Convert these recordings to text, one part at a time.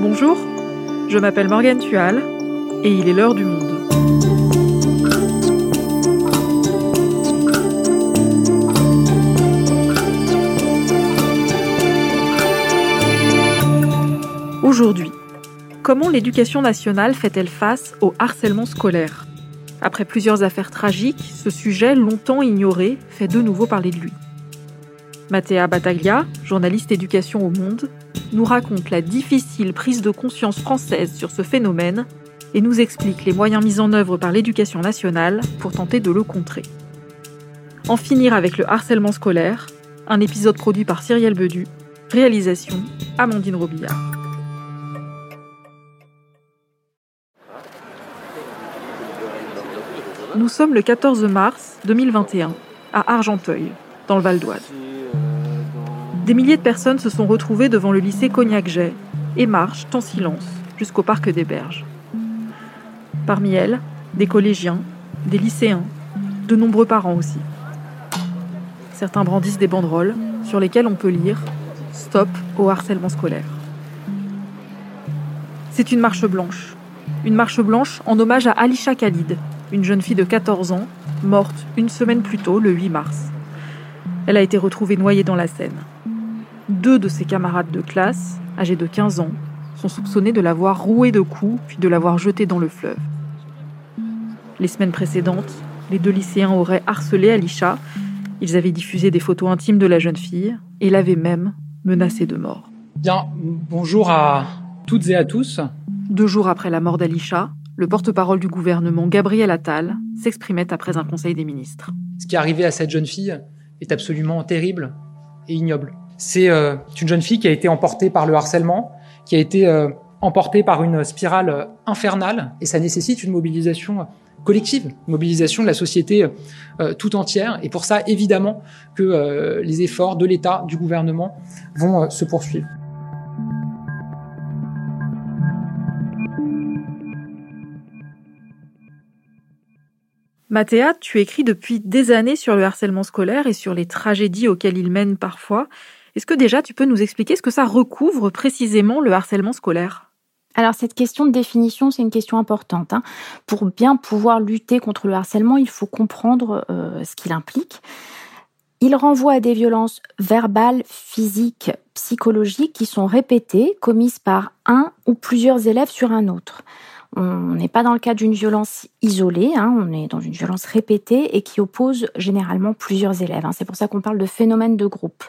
Bonjour, je m'appelle Morgane Tual et il est l'heure du monde. Aujourd'hui, comment l'éducation nationale fait-elle face au harcèlement scolaire? Après plusieurs affaires tragiques, ce sujet, longtemps ignoré, fait de nouveau parler de lui. Mathéa Battaglia, journaliste éducation au Monde, nous raconte la difficile prise de conscience française sur ce phénomène et nous explique les moyens mis en œuvre par l'éducation nationale pour tenter de le contrer. En finir avec le harcèlement scolaire, un épisode produit par Cyrielle Bedu, réalisation Amandine Robillard. Nous sommes le 14 mars 2021 à Argenteuil, dans le Val d'Oise. Des milliers de personnes se sont retrouvées devant le lycée Cognac-Jay et marchent en silence jusqu'au parc des Berges. Parmi elles, des collégiens, des lycéens, de nombreux parents aussi. Certains brandissent des banderoles sur lesquelles on peut lire Stop au harcèlement scolaire. C'est une marche blanche. Une marche blanche en hommage à Alisha Khalid, une jeune fille de 14 ans, morte une semaine plus tôt, le 8 mars. Elle a été retrouvée noyée dans la Seine. Deux de ses camarades de classe, âgés de 15 ans, sont soupçonnés de l'avoir roué de coups puis de l'avoir jeté dans le fleuve. Les semaines précédentes, les deux lycéens auraient harcelé Alisha. Ils avaient diffusé des photos intimes de la jeune fille et l'avaient même menacée de mort. Bien, bonjour à toutes et à tous. Deux jours après la mort d'Alisha, le porte-parole du gouvernement, Gabriel Attal, s'exprimait après un conseil des ministres. Ce qui est arrivé à cette jeune fille est absolument terrible et ignoble. C'est euh, une jeune fille qui a été emportée par le harcèlement, qui a été euh, emportée par une spirale euh, infernale, et ça nécessite une mobilisation collective, une mobilisation de la société tout entière. Et pour ça, évidemment, que les efforts de l'État, du gouvernement vont se poursuivre. Mathéa, tu écris depuis des années sur le harcèlement scolaire et sur les tragédies auxquelles il mène parfois. Est-ce que déjà tu peux nous expliquer ce que ça recouvre précisément le harcèlement scolaire? Alors cette question de définition, c'est une question importante. Hein. Pour bien pouvoir lutter contre le harcèlement, il faut comprendre euh, ce qu'il implique. Il renvoie à des violences verbales, physiques, psychologiques qui sont répétées, commises par un ou plusieurs élèves sur un autre. On n'est pas dans le cas d'une violence isolée, hein, on est dans une violence répétée et qui oppose généralement plusieurs élèves. Hein. C'est pour ça qu'on parle de phénomène de groupe.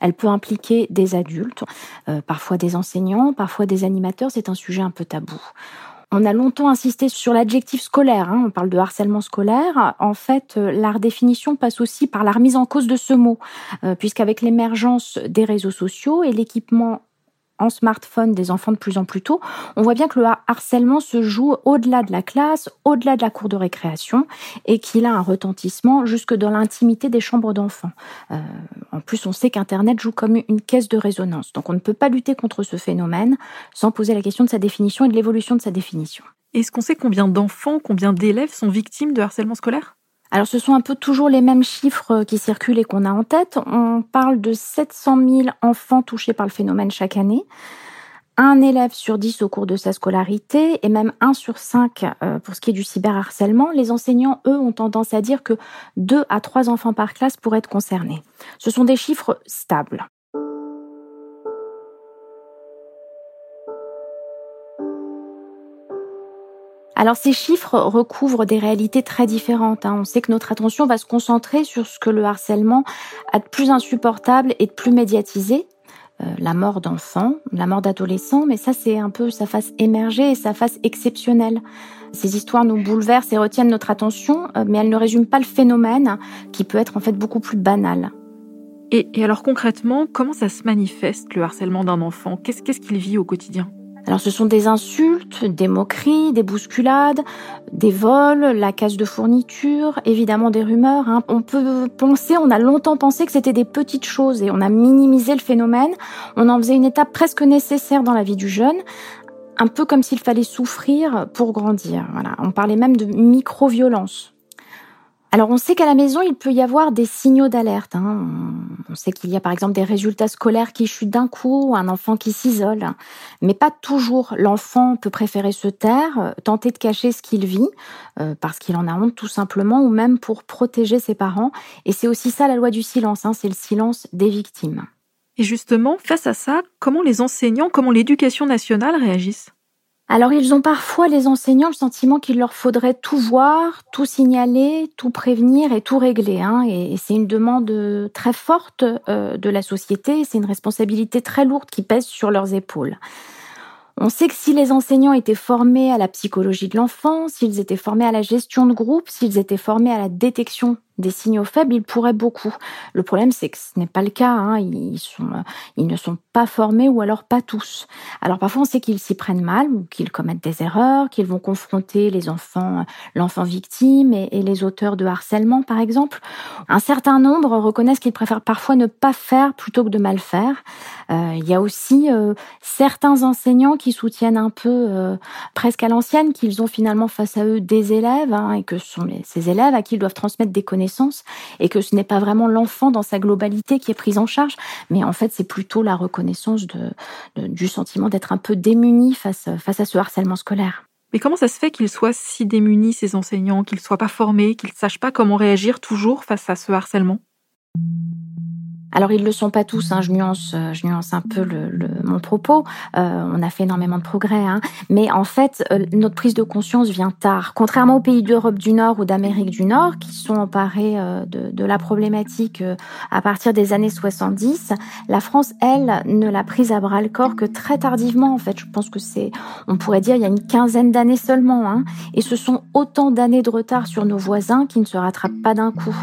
Elle peut impliquer des adultes, euh, parfois des enseignants, parfois des animateurs. C'est un sujet un peu tabou. On a longtemps insisté sur l'adjectif scolaire. Hein. On parle de harcèlement scolaire. En fait, euh, la redéfinition passe aussi par la remise en cause de ce mot, euh, puisqu'avec l'émergence des réseaux sociaux et l'équipement en smartphone des enfants de plus en plus tôt, on voit bien que le harcèlement se joue au-delà de la classe, au-delà de la cour de récréation, et qu'il a un retentissement jusque dans l'intimité des chambres d'enfants. Euh, en plus, on sait qu'Internet joue comme une caisse de résonance. Donc on ne peut pas lutter contre ce phénomène sans poser la question de sa définition et de l'évolution de sa définition. Est-ce qu'on sait combien d'enfants, combien d'élèves sont victimes de harcèlement scolaire? Alors ce sont un peu toujours les mêmes chiffres qui circulent et qu'on a en tête. On parle de 700 000 enfants touchés par le phénomène chaque année. Un élève sur dix au cours de sa scolarité et même un sur cinq euh, pour ce qui est du cyberharcèlement. Les enseignants, eux, ont tendance à dire que deux à trois enfants par classe pourraient être concernés. Ce sont des chiffres stables. Alors ces chiffres recouvrent des réalités très différentes. Hein. On sait que notre attention va se concentrer sur ce que le harcèlement a de plus insupportable et de plus médiatisé. Euh, la mort d'enfants, la mort d'adolescents, mais ça c'est un peu sa face émergée et sa face exceptionnelle. Ces histoires nous bouleversent et retiennent notre attention, euh, mais elles ne résument pas le phénomène qui peut être en fait beaucoup plus banal. Et, alors concrètement, comment ça se manifeste le harcèlement d'un enfant? Qu'est-ce qu'il vit au quotidien? Alors ce sont des insultes, des moqueries, des bousculades, des vols, la casse de fournitures, évidemment des rumeurs. Hein. On peut penser, on a longtemps pensé que c'était des petites choses et on a minimisé le phénomène. On en faisait une étape presque nécessaire dans la vie du jeune, un peu comme s'il fallait souffrir pour grandir. Voilà. On parlait même de micro-violence. Alors on sait qu'à la maison, il peut y avoir des signaux d'alerte. Hein. On sait qu'il y a par exemple des résultats scolaires qui chutent d'un coup, un enfant qui s'isole, mais pas toujours. L'enfant peut préférer se taire, euh, tenter de cacher ce qu'il vit, euh, parce qu'il en a honte tout simplement, ou même pour protéger ses parents. Et c'est aussi ça la loi du silence, hein. c'est le silence des victimes. Et justement, face à ça, comment les enseignants, comment l'éducation nationale réagissent? Alors ils ont parfois, les enseignants, le sentiment qu'il leur faudrait tout voir, tout signaler, tout prévenir et tout régler. Hein. Et, c'est une demande très forte euh, de la société, c'est une responsabilité très lourde qui pèse sur leurs épaules. On sait que si les enseignants étaient formés à la psychologie de l'enfant, s'ils étaient formés à la gestion de groupe, s'ils étaient formés à la détection des signaux faibles, ils pourraient beaucoup. Le problème, c'est que ce n'est pas le cas. Hein. Ils, ne sont pas formés ou alors pas tous. Alors parfois, on sait qu'ils s'y prennent mal ou qu'ils commettent des erreurs, qu'ils vont confronter les enfants, l'enfant victime et, les auteurs de harcèlement, par exemple. Un certain nombre reconnaissent qu'ils préfèrent parfois ne pas faire plutôt que de mal faire. Euh, il y a aussi euh, certains enseignants qui soutiennent un peu, euh, presque à l'ancienne, qu'ils ont finalement face à eux des élèves hein, et que ce sont ces élèves à qui ils doivent transmettre des connaissances et que ce n'est pas vraiment l'enfant dans sa globalité qui est pris en charge, mais en fait c'est plutôt la reconnaissance du sentiment d'être un peu démuni face, face à ce harcèlement scolaire. Mais comment ça se fait qu'ils soient si démunis, ces enseignants, qu'ils ne soient pas formés, qu'ils ne sachent pas comment réagir toujours face à ce harcèlement? Alors ils le sont pas tous, hein, je nuance, euh, je nuance un peu le, mon propos. Euh, on a fait énormément de progrès, hein, mais en fait euh, notre prise de conscience vient tard. Contrairement aux pays d'Europe du Nord ou d'Amérique du Nord qui sont emparés de, de, la problématique à partir des années 70, la France, elle, ne l'a prise à bras le corps que très tardivement. En fait, je pense que c'est, on pourrait dire, il y a une quinzaine d'années seulement, hein, et ce sont autant d'années de retard sur nos voisins qui ne se rattrapent pas d'un coup.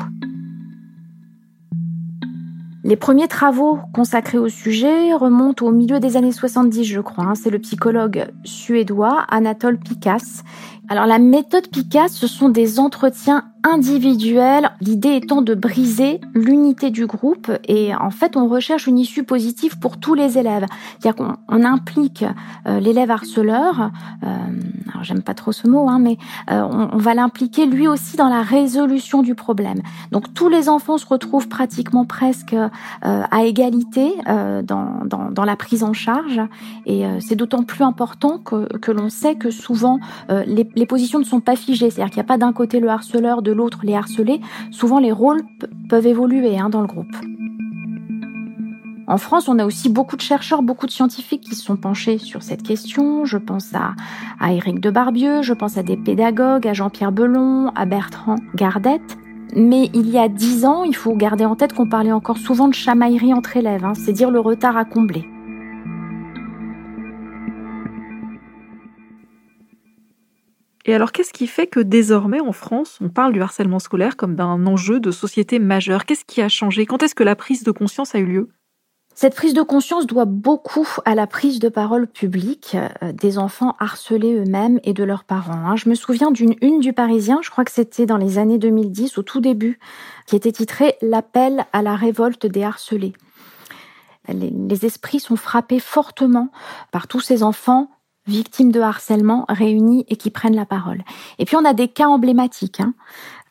Les premiers travaux consacrés au sujet remontent au milieu des années 70, je crois. Hein. C'est le psychologue suédois Anatole Picasse. Alors la méthode Picasse, ce sont des entretiens individuelle, l'idée étant de briser l'unité du groupe et en fait on recherche une issue positive pour tous les élèves. C'est-à-dire qu'on implique euh, l'élève harceleur, euh, alors j'aime pas trop ce mot, hein, mais euh, on, va l'impliquer lui aussi dans la résolution du problème. Donc tous les enfants se retrouvent pratiquement presque euh, à égalité dans, dans, dans, la prise en charge et c'est d'autant plus important que, que l'on sait que souvent les, les positions ne sont pas figées, c'est-à-dire qu'il n'y a pas d'un côté le harceleur, de l'autre les harcelés, souvent les rôles peuvent évoluer hein, dans le groupe. En France, on a aussi beaucoup de chercheurs, beaucoup de scientifiques qui se sont penchés sur cette question. Je pense à, à Éric de Barbieux, je pense à des pédagogues, à Jean-Pierre Belon, à Bertrand Gardette. Mais il y a dix ans, il faut garder en tête qu'on parlait encore souvent de chamaillerie entre élèves, hein, c'est dire le retard à combler. Et alors, qu'est-ce qui fait que désormais, en France, on parle du harcèlement scolaire comme d'un enjeu de société majeur? Qu'est-ce qui a changé? Quand est-ce que la prise de conscience a eu lieu? Cette prise de conscience doit beaucoup à la prise de parole publique euh, des enfants harcelés eux-mêmes et de leurs parents. Hein. Je me souviens d'une une du Parisien, je crois que c'était dans les années 2010, au tout début, qui était titrée L'appel à la révolte des harcelés. Les esprits sont frappés fortement par tous ces enfants victimes de harcèlement réunies et qui prennent la parole. Et puis on a des cas emblématiques. Hein.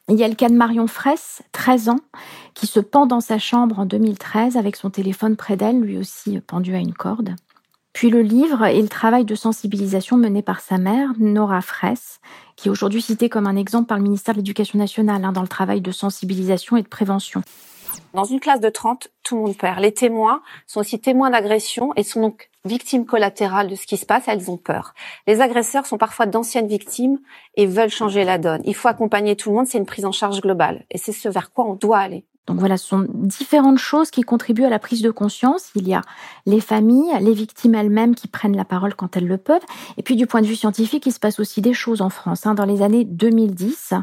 Il y a le cas de Marion Fraisse, 13 ans, qui se pend dans sa chambre en 2013 avec son téléphone près d'elle, lui aussi pendu à une corde. Puis le livre et le travail de sensibilisation mené par sa mère, Nora Fraisse, qui est aujourd'hui citée comme un exemple par le ministère de l'Éducation nationale hein, dans le travail de sensibilisation et de prévention. Dans une classe de 30, tout le monde perd. Les témoins sont aussi témoins d'agression et sont donc victimes collatérales de ce qui se passe, elles ont peur. Les agresseurs sont parfois d'anciennes victimes et veulent changer la donne. Il faut accompagner tout le monde, c'est une prise en charge globale. Et c'est ce vers quoi on doit aller. Donc voilà, ce sont différentes choses qui contribuent à la prise de conscience. Il y a les familles, les victimes elles-mêmes qui prennent la parole quand elles le peuvent. Et puis du point de vue scientifique, il se passe aussi des choses en France. Hein. Dans les années 2010,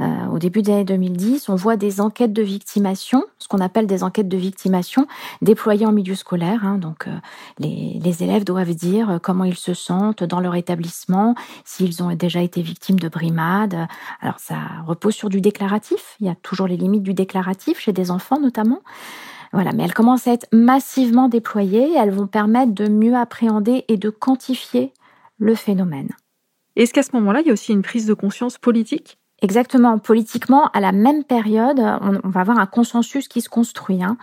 euh, au début des années 2010, on voit des enquêtes de victimation, ce qu'on appelle des enquêtes de victimation, déployées en milieu scolaire. Hein. Donc euh, les, élèves doivent dire euh, comment ils se sentent dans leur établissement, s'ils ont déjà été victimes de brimades. Alors ça repose sur du déclaratif. Il y a toujours les limites du déclaratif chez des enfants notamment. Voilà, mais elles commencent à être massivement déployées. elles vont permettre de mieux appréhender et de quantifier le phénomène. Est-ce qu'à ce moment-là, il y a aussi une prise de conscience politique? Exactement. Politiquement, à la même période, on, va avoir un consensus qui se construit. Hein.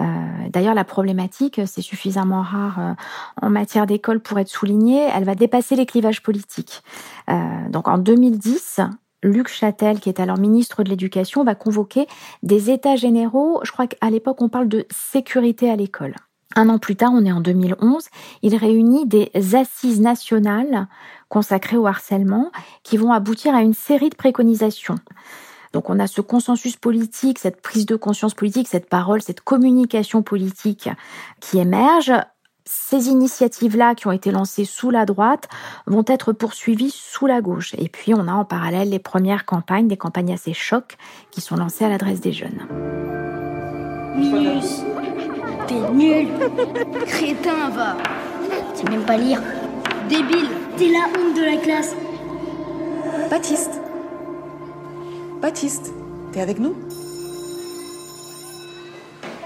Euh, d'ailleurs, la problématique, c'est suffisamment rare euh, en matière d'école pour être soulignée. Elle va dépasser les clivages politiques. Euh, donc, en 2010, Luc Châtel, qui est alors ministre de l'Éducation, va convoquer des États généraux. Je crois qu'à l'époque, on parle de sécurité à l'école. Un an plus tard, on est en 2011, il réunit des assises nationales consacrées au harcèlement qui vont aboutir à une série de préconisations. Donc on a ce consensus politique, cette prise de conscience politique, cette parole, cette communication politique qui émerge. Ces initiatives-là qui ont été lancées sous la droite vont être poursuivies sous la gauche. Et puis on a en parallèle les premières campagnes, des campagnes assez chocs qui sont lancées à l'adresse des jeunes. Minus, t'es nul, crétin va, tu même pas lire, débile, t'es la honte de la classe. Baptiste, Baptiste, t'es avec nous?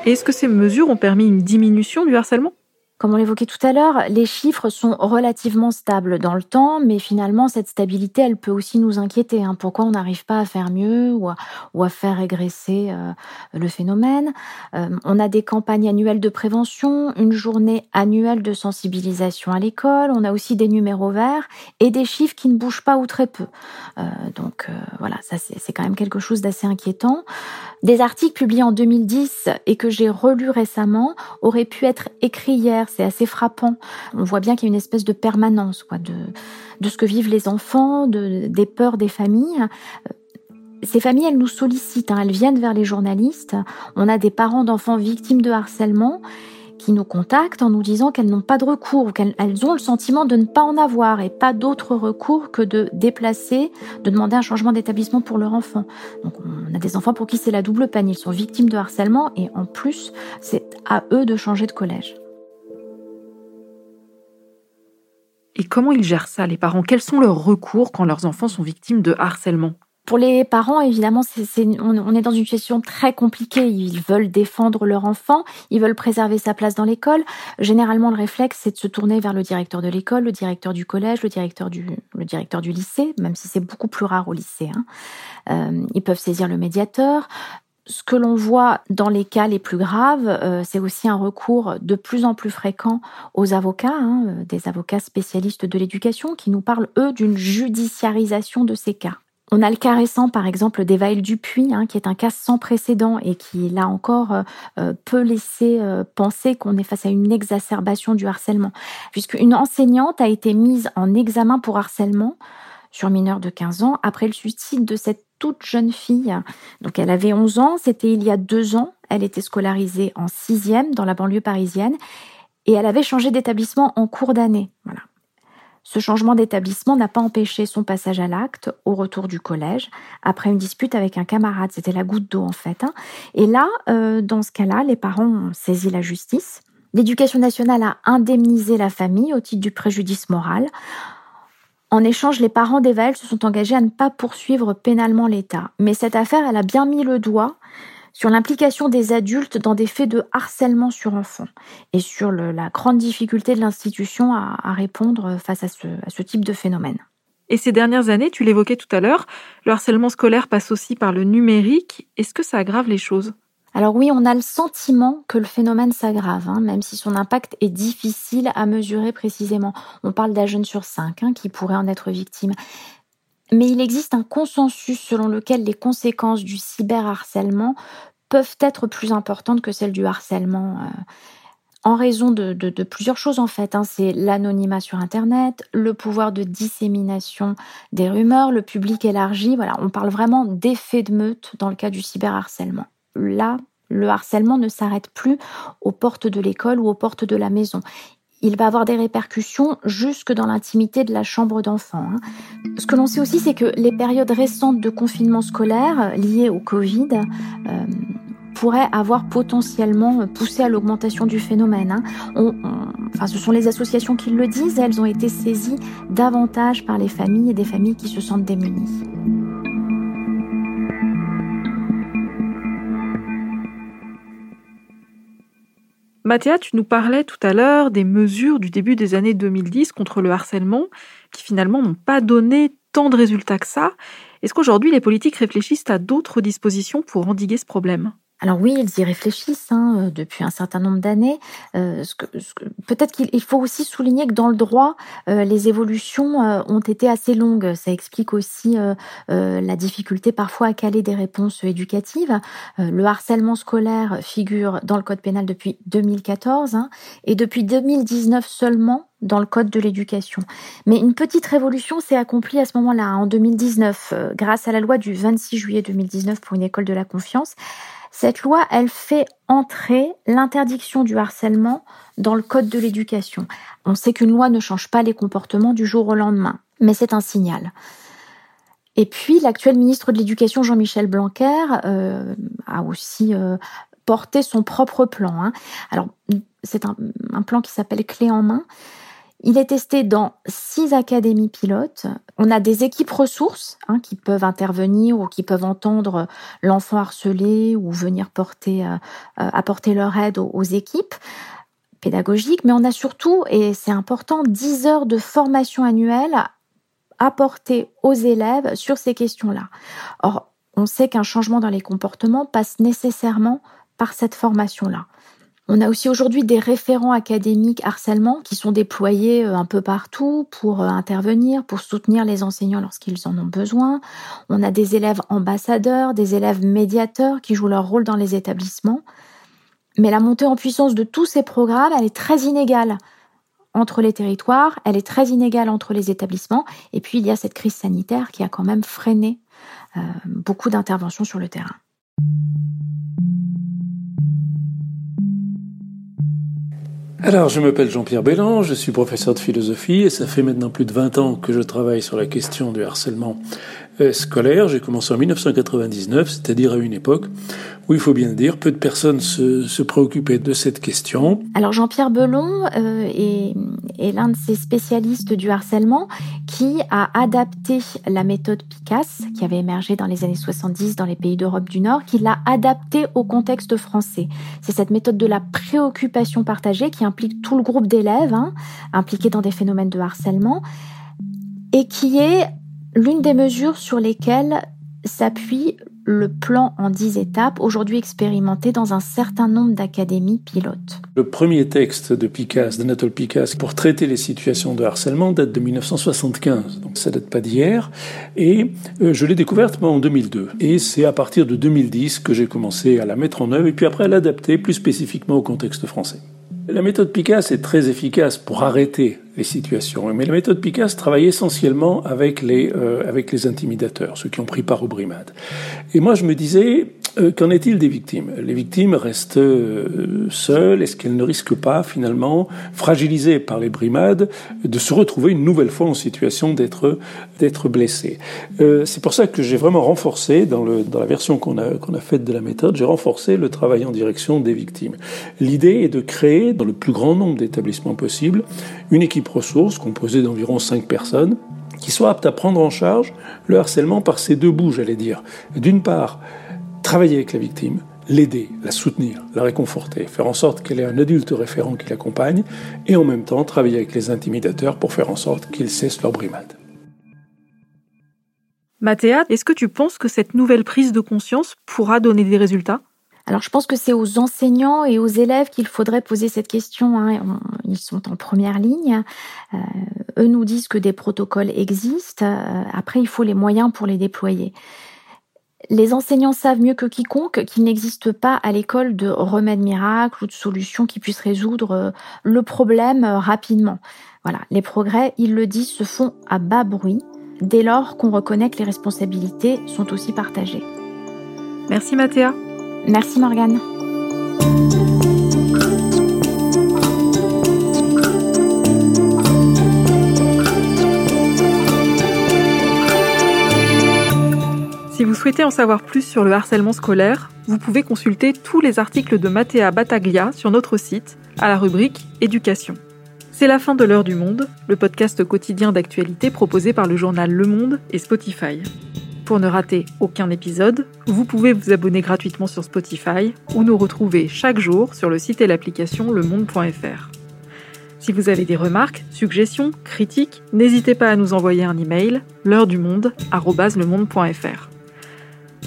Est-ce que ces mesures ont permis une diminution du harcèlement? Comme on l'évoquait tout à l'heure, les chiffres sont relativement stables dans le temps, mais finalement, cette stabilité, elle peut aussi nous inquiéter. Hein. Pourquoi on n'arrive pas à faire mieux ou à, faire régresser euh, le phénomène? Euh, On a des campagnes annuelles de prévention, une journée annuelle de sensibilisation à l'école, on a aussi des numéros verts et des chiffres qui ne bougent pas ou très peu. Euh, donc voilà, ça c'est quand même quelque chose d'assez inquiétant. Des articles publiés en 2010 et que j'ai relus récemment auraient pu être écrits hier c'est assez frappant. On voit bien qu'il y a une espèce de permanence de, ce que vivent les enfants, de, des peurs des familles. Ces familles, elles nous sollicitent, hein. elles viennent vers les journalistes. On a des parents d'enfants victimes de harcèlement qui nous contactent en nous disant qu'elles n'ont pas de recours, qu'elles ont le sentiment de ne pas en avoir et pas d'autre recours que de déplacer, de demander un changement d'établissement pour leur enfant. Donc on a des enfants pour qui c'est la double peine, ils sont victimes de harcèlement et en plus c'est à eux de changer de collège. Et comment ils gèrent ça, les parents? Quels sont leurs recours quand leurs enfants sont victimes de harcèlement? Pour les parents, évidemment, on, est dans une situation très compliquée. Ils veulent défendre leur enfant, ils veulent préserver sa place dans l'école. Généralement, le réflexe, c'est de se tourner vers le directeur de l'école, le directeur du collège, le directeur du, le directeur du lycée, même si c'est beaucoup plus rare au lycée. Hein. Euh, ils peuvent saisir le médiateur ce que l'on voit dans les cas les plus graves, euh, c'est aussi un recours de plus en plus fréquent aux avocats, hein, euh, des avocats spécialistes de l'éducation, qui nous parlent, eux, d'une judiciarisation de ces cas. On a le cas récent, par exemple, d'Evaël Dupuis, hein, qui est un cas sans précédent et qui, là encore, euh, peut laisser penser qu'on est face à une exacerbation du harcèlement, puisqu'une enseignante a été mise en examen pour harcèlement sur mineur de 15 ans après le suicide de cette toute jeune fille. Donc elle avait 11 ans, c'était il y a deux ans. Elle était scolarisée en sixième dans la banlieue parisienne et elle avait changé d'établissement en cours d'année. Voilà. Ce changement d'établissement n'a pas empêché son passage à l'acte au retour du collège après une dispute avec un camarade. C'était la goutte d'eau en fait. Hein. Et là, euh, dans ce cas-là, les parents ont saisi la justice. L'éducation nationale a indemnisé la famille au titre du préjudice moral. En échange, les parents d'Evaël se sont engagés à ne pas poursuivre pénalement l'État. Mais cette affaire, elle a bien mis le doigt sur l'implication des adultes dans des faits de harcèlement sur enfants et sur la grande difficulté de l'institution à, répondre face à ce type de phénomène. Et ces dernières années, tu l'évoquais tout à l'heure, le harcèlement scolaire passe aussi par le numérique. Est-ce que ça aggrave les choses? Alors oui, on a le sentiment que le phénomène s'aggrave, hein, même si son impact est difficile à mesurer précisément. On parle d'un jeune sur cinq hein, qui pourrait en être victime. Mais il existe un consensus selon lequel les conséquences du cyberharcèlement peuvent être plus importantes que celles du harcèlement. Euh, en raison de, plusieurs choses en fait. Hein. C'est l'anonymat sur Internet, le pouvoir de dissémination des rumeurs, le public élargi. Voilà, on parle vraiment d'effet de meute dans le cas du cyberharcèlement là, le harcèlement ne s'arrête plus aux portes de l'école ou aux portes de la maison. Il va avoir des répercussions jusque dans l'intimité de la chambre d'enfant. Hein. Ce que l'on sait aussi, c'est que les périodes récentes de confinement scolaire liées au Covid euh, pourraient avoir potentiellement poussé à l'augmentation du phénomène. Hein. enfin, ce sont les associations qui le disent, elles ont été saisies davantage par les familles et des familles qui se sentent démunies. Mathéa, tu nous parlais tout à l'heure des mesures du début des années 2010 contre le harcèlement qui finalement n'ont pas donné tant de résultats que ça. Est-ce qu'aujourd'hui les politiques réfléchissent à d'autres dispositions pour endiguer ce problème? Alors oui, ils y réfléchissent hein, euh, depuis un certain nombre d'années. Euh, Peut-être qu'il faut aussi souligner que dans le droit, euh, les évolutions euh, ont été assez longues. Ça explique aussi la difficulté parfois à caler des réponses éducatives. le harcèlement scolaire figure dans le code pénal depuis 2014 hein, et depuis 2019 seulement dans le code de l'éducation. Mais une petite révolution s'est accomplie à ce moment-là, en 2019, grâce à la loi du 26 juillet 2019 pour une école de la confiance. Cette loi, elle fait entrer l'interdiction du harcèlement dans le code de l'éducation. On sait qu'une loi ne change pas les comportements du jour au lendemain, mais c'est un signal. Et puis, l'actuel ministre de l'Éducation, Jean-Michel Blanquer, euh, a aussi euh, porté son propre plan. Hein. Alors, c'est un, un plan qui s'appelle Clé en main. Il est testé dans six académies pilotes. On a des équipes ressources hein, qui peuvent intervenir ou qui peuvent entendre l'enfant harcelé ou venir euh, euh, apporter leur aide aux, équipes pédagogiques. Mais on a surtout, et c'est important, 10 heures de formation annuelle apportées aux élèves sur ces questions-là. Or, on sait qu'un changement dans les comportements passe nécessairement par cette formation-là. On a aussi aujourd'hui des référents académiques harcèlement qui sont déployés euh, un peu partout pour euh, intervenir, pour soutenir les enseignants lorsqu'ils en ont besoin. On a des élèves ambassadeurs, des élèves médiateurs qui jouent leur rôle dans les établissements. Mais la montée en puissance de tous ces programmes, elle est très inégale entre les territoires, elle est très inégale entre les établissements. Et puis il y a cette crise sanitaire qui a quand même freiné euh, beaucoup d'interventions sur le terrain. Alors, je m'appelle Jean-Pierre Bélan, je suis professeur de philosophie et ça fait maintenant plus de 20 ans que je travaille sur la question du harcèlement scolaire. J'ai commencé en 1999, c'est-à-dire à une époque où, il faut bien le dire, peu de personnes se, préoccupaient de cette question. Alors Jean-Pierre Belon euh, est, l'un de ces spécialistes du harcèlement qui a adapté la méthode PICAS, qui avait émergé dans les années 70 dans les pays d'Europe du Nord, qui l'a adaptée au contexte français. C'est cette méthode de la préoccupation partagée qui implique tout le groupe d'élèves hein, impliqués dans des phénomènes de harcèlement et qui est l'une des mesures sur lesquelles s'appuie le plan en dix étapes, aujourd'hui expérimenté dans un certain nombre d'académies pilotes. Le premier texte de Picasse, d'Anatole Picasse, pour traiter les situations de harcèlement date de 1975, donc ça date pas d'hier, et euh, je l'ai découverte en 2002. Et c'est à partir de 2010 que j'ai commencé à la mettre en œuvre, et puis après à l'adapter plus spécifiquement au contexte français. La méthode Picasse est très efficace pour arrêter les situations, mais la méthode Picasse travaille essentiellement avec les, euh, avec les intimidateurs, ceux qui ont pris part aux brimades. Et moi, je me disais, euh, qu'en est-il des victimes? Les victimes restent euh, seules. Est-ce qu'elles ne risquent pas, finalement, fragilisées par les brimades, de se retrouver une nouvelle fois en situation d'être blessées? Euh, C'est pour ça que j'ai vraiment renforcé, dans, la version qu'on a, faite de la méthode, j'ai renforcé le travail en direction des victimes. L'idée est de créer, dans le plus grand nombre d'établissements possible, une équipe ressource composée d'environ cinq personnes qui soit apte à prendre en charge le harcèlement par ces deux bouts, j'allais dire. D'une part, travailler avec la victime, l'aider, la soutenir, la réconforter, faire en sorte qu'elle ait un adulte référent qui l'accompagne, et en même temps travailler avec les intimidateurs pour faire en sorte qu'ils cessent leur brimade. Mathéa, est-ce que tu penses que cette nouvelle prise de conscience pourra donner des résultats? Alors je pense que c'est aux enseignants et aux élèves qu'il faudrait poser cette question. Hein. Ils sont en première ligne. Euh, eux nous disent que des protocoles existent. Euh, après, il faut les moyens pour les déployer. Les enseignants savent mieux que quiconque qu'il n'existe pas à l'école de remède miracle ou de solution qui puisse résoudre euh, le problème euh, rapidement. Voilà, les progrès, ils le disent, se font à bas bruit dès lors qu'on reconnaît que les responsabilités sont aussi partagées. Merci Mathéa. Merci Morgane. Si vous souhaitez en savoir plus sur le harcèlement scolaire, vous pouvez consulter tous les articles de Mathéa Battaglia sur notre site, à la rubrique Éducation. C'est la fin de l'heure du monde, le podcast quotidien d'actualité proposé par le journal Le Monde et Spotify. Pour ne rater aucun épisode, vous pouvez vous abonner gratuitement sur Spotify ou nous retrouver chaque jour sur le site et l'application lemonde.fr. Si vous avez des remarques, suggestions, critiques, n'hésitez pas à nous envoyer un email l'heure du monde @lemonde.fr.